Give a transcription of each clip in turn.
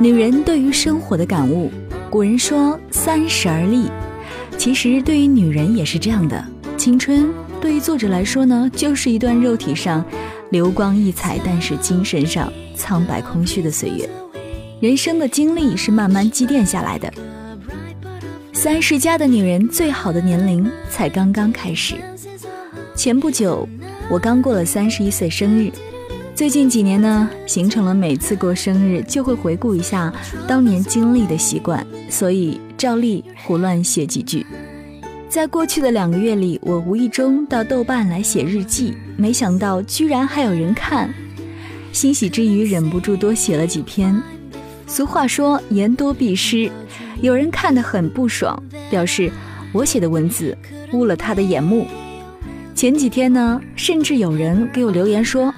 女人对于生活的感悟，古人说三十而立，其实对于女人也是这样的。青春对于作者来说呢，就是一段肉体上流光溢彩，但是精神上苍白空虚的岁月。人生的经历是慢慢积淀下来的。三十加的女人最好的年龄才刚刚开始。前不久，我刚过了三十一岁生日。最近几年呢，形成了每次过生日就会回顾一下当年经历的习惯，所以照例胡乱写几句。在过去的两个月里，我无意中到豆瓣来写日记，没想到居然还有人看，欣喜之余忍不住多写了几篇。俗话说言多必失，有人看得很不爽，表示我写的文字污了他的眼目。前几天呢，甚至有人给我留言说。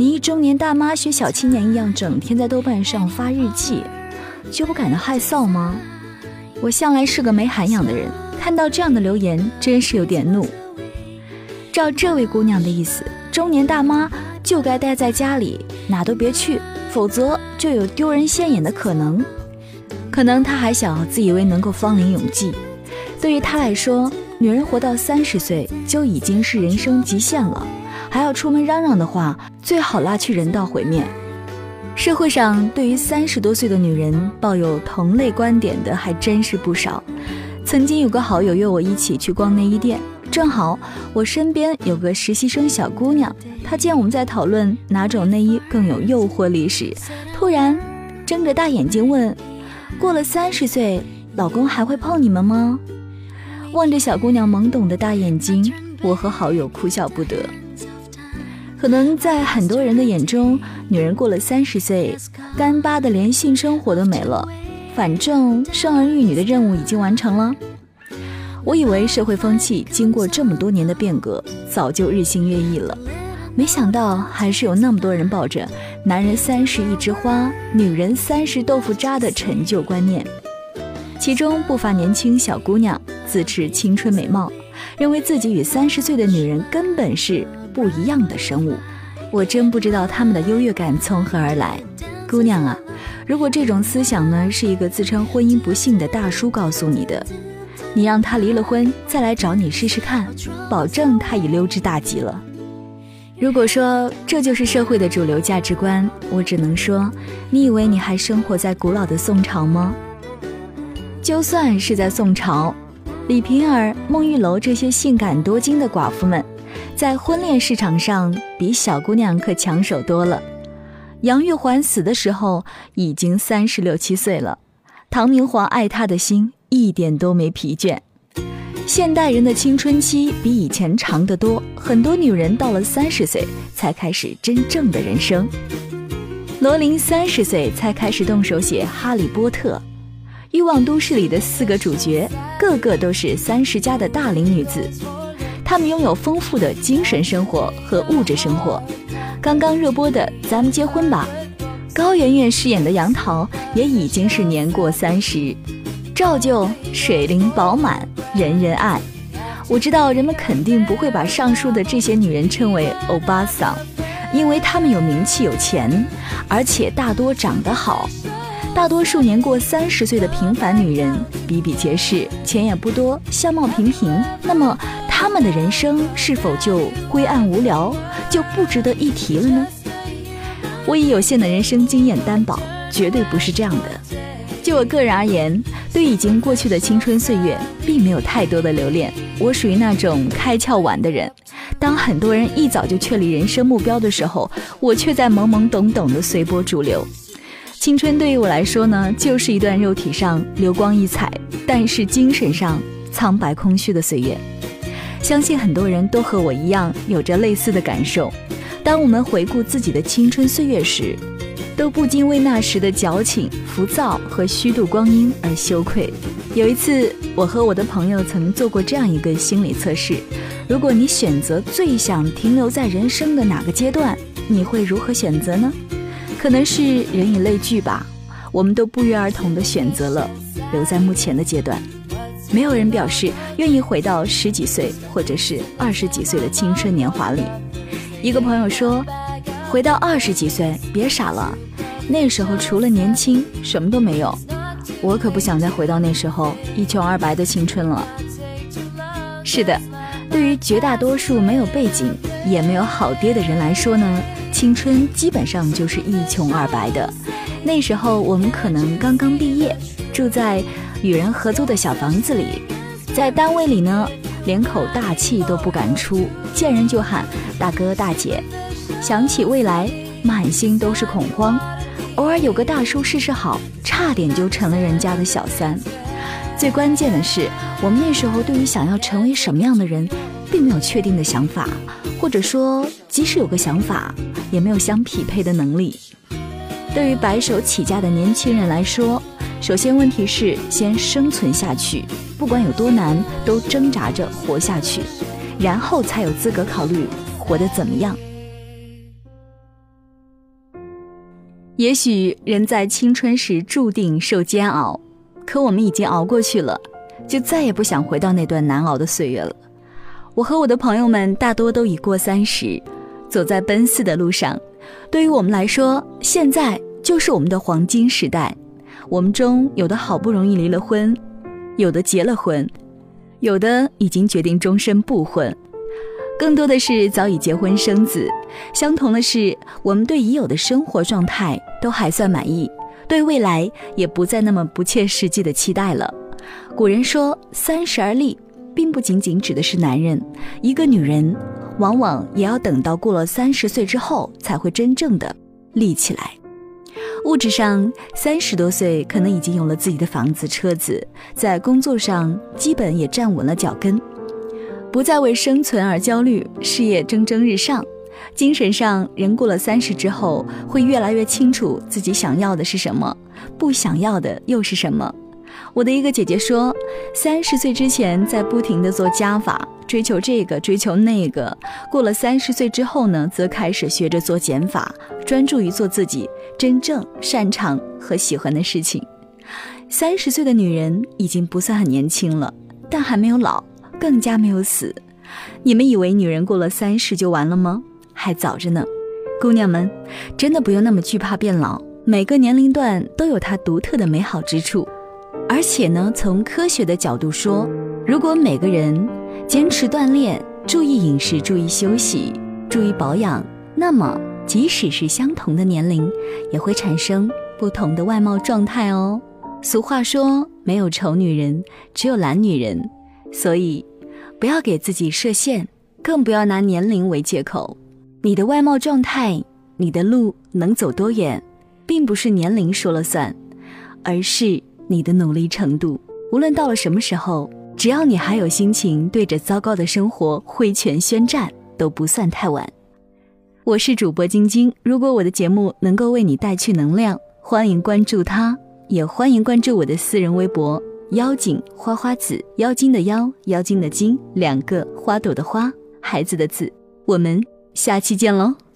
你一中年大妈学小青年一样，整天在豆瓣上发日记，就不感到害臊吗？我向来是个没涵养的人，看到这样的留言，真是有点怒。照这位姑娘的意思，中年大妈就该待在家里，哪都别去，否则就有丢人现眼的可能。可能她还小，自以为能够芳龄永继。对于她来说，女人活到三十岁就已经是人生极限了。还要出门嚷嚷的话，最好拉去人道毁灭。社会上对于三十多岁的女人抱有同类观点的还真是不少。曾经有个好友约我一起去逛内衣店，正好我身边有个实习生小姑娘，她见我们在讨论哪种内衣更有诱惑力时，突然睁着大眼睛问：“过了三十岁，老公还会碰你们吗？”望着小姑娘懵懂的大眼睛，我和好友哭笑不得。可能在很多人的眼中，女人过了三十岁，干巴的连性生活都没了，反正生儿育女的任务已经完成了。我以为社会风气经过这么多年的变革，早就日新月异了，没想到还是有那么多人抱着“男人三十一枝花，女人三十豆腐渣”的陈旧观念，其中不乏年轻小姑娘自持青春美貌，认为自己与三十岁的女人根本是。不一样的生物，我真不知道他们的优越感从何而来。姑娘啊，如果这种思想呢是一个自称婚姻不幸的大叔告诉你的，你让他离了婚再来找你试试看，保证他已溜之大吉了。如果说这就是社会的主流价值观，我只能说，你以为你还生活在古老的宋朝吗？就算是在宋朝，李瓶儿、孟玉楼这些性感多金的寡妇们。在婚恋市场上，比小姑娘可抢手多了。杨玉环死的时候已经三十六七岁了，唐明皇爱她的心一点都没疲倦。现代人的青春期比以前长得多，很多女人到了三十岁才开始真正的人生。罗琳三十岁才开始动手写《哈利波特》，《欲望都市》里的四个主角个个都是三十加的大龄女子。他们拥有丰富的精神生活和物质生活。刚刚热播的《咱们结婚吧》，高圆圆饰演的杨桃也已经是年过三十，照旧水灵饱满，人人爱。我知道人们肯定不会把上述的这些女人称为欧巴桑，因为她们有名气、有钱，而且大多长得好。大多数年过三十岁的平凡女人比比皆是，钱也不多，相貌平平。那么。的人生是否就灰暗无聊，就不值得一提了呢？我以有限的人生经验担保，绝对不是这样的。就我个人而言，对已经过去的青春岁月，并没有太多的留恋。我属于那种开窍晚的人。当很多人一早就确立人生目标的时候，我却在懵懵懂懂的随波逐流。青春对于我来说呢，就是一段肉体上流光溢彩，但是精神上苍白空虚的岁月。相信很多人都和我一样有着类似的感受。当我们回顾自己的青春岁月时，都不禁为那时的矫情、浮躁和虚度光阴而羞愧。有一次，我和我的朋友曾做过这样一个心理测试：如果你选择最想停留在人生的哪个阶段，你会如何选择呢？可能是人以类聚吧，我们都不约而同地选择了留在目前的阶段。没有人表示愿意回到十几岁或者是二十几岁的青春年华里。一个朋友说：“回到二十几岁，别傻了，那时候除了年轻什么都没有。我可不想再回到那时候一穷二白的青春了。是的，对于绝大多数没有背景也没有好爹的人来说呢，青春基本上就是一穷二白的。那时候我们可能刚刚毕业，住在与人合租的小房子里，在单位里呢，连口大气都不敢出，见人就喊大哥大姐，想起未来满心都是恐慌。偶尔有个大叔试试好，差点就成了人家的小三。最关键的是，我们那时候对于想要成为什么样的人，并没有确定的想法，或者说，即使有个想法，也没有相匹配的能力。对于白手起家的年轻人来说，首先问题是先生存下去，不管有多难，都挣扎着活下去，然后才有资格考虑活得怎么样。也许人在青春时注定受煎熬，可我们已经熬过去了，就再也不想回到那段难熬的岁月了。我和我的朋友们大多都已过三十，走在奔四的路上。对于我们来说，现在就是我们的黄金时代。我们中有的好不容易离了婚，有的结了婚，有的已经决定终身不婚。更多的是早已结婚生子，相同的是，我们对已有的生活状态都还算满意，对未来也不再那么不切实际的期待了。古人说“三十而立”，并不仅仅指的是男人，一个女人往往也要等到过了三十岁之后，才会真正的立起来。物质上，三十多岁可能已经有了自己的房子、车子，在工作上基本也站稳了脚跟。不再为生存而焦虑，事业蒸蒸日上。精神上，人过了三十之后，会越来越清楚自己想要的是什么，不想要的又是什么。我的一个姐姐说，三十岁之前在不停的做加法，追求这个，追求那个；过了三十岁之后呢，则开始学着做减法，专注于做自己真正擅长和喜欢的事情。三十岁的女人已经不算很年轻了，但还没有老。更加没有死，你们以为女人过了三十就完了吗？还早着呢，姑娘们，真的不用那么惧怕变老。每个年龄段都有它独特的美好之处，而且呢，从科学的角度说，如果每个人坚持锻炼、注意饮食、注意休息、注意保养，那么即使是相同的年龄，也会产生不同的外貌状态哦。俗话说，没有丑女人，只有懒女人。所以，不要给自己设限，更不要拿年龄为借口。你的外貌状态，你的路能走多远，并不是年龄说了算，而是你的努力程度。无论到了什么时候，只要你还有心情对着糟糕的生活挥拳宣战，都不算太晚。我是主播晶晶，如果我的节目能够为你带去能量，欢迎关注它，也欢迎关注我的私人微博。妖精花花子，妖精的妖，妖精的精，两个花朵的花，孩子的子。我们下期见喽。